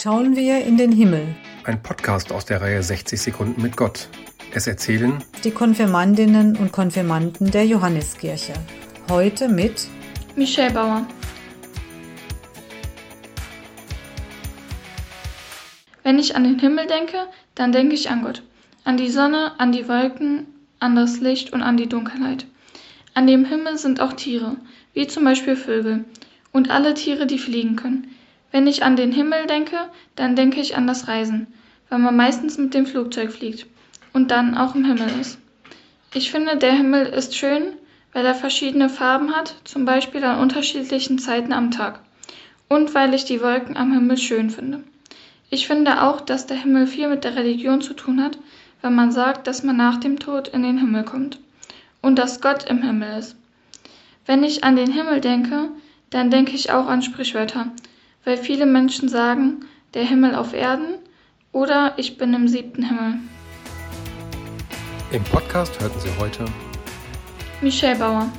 schauen wir in den Himmel. Ein Podcast aus der Reihe 60 Sekunden mit Gott. Es erzählen die Konfirmandinnen und Konfirmanden der Johanneskirche. Heute mit Michelle Bauer. Wenn ich an den Himmel denke, dann denke ich an Gott. An die Sonne, an die Wolken, an das Licht und an die Dunkelheit. An dem Himmel sind auch Tiere, wie zum Beispiel Vögel und alle Tiere, die fliegen können. Wenn ich an den Himmel denke, dann denke ich an das Reisen, weil man meistens mit dem Flugzeug fliegt und dann auch im Himmel ist. Ich finde, der Himmel ist schön, weil er verschiedene Farben hat, zum Beispiel an unterschiedlichen Zeiten am Tag. Und weil ich die Wolken am Himmel schön finde. Ich finde auch, dass der Himmel viel mit der Religion zu tun hat, wenn man sagt, dass man nach dem Tod in den Himmel kommt und dass Gott im Himmel ist. Wenn ich an den Himmel denke, dann denke ich auch an Sprichwörter, weil viele Menschen sagen, der Himmel auf Erden oder ich bin im siebten Himmel. Im Podcast hörten Sie heute Michelle Bauer.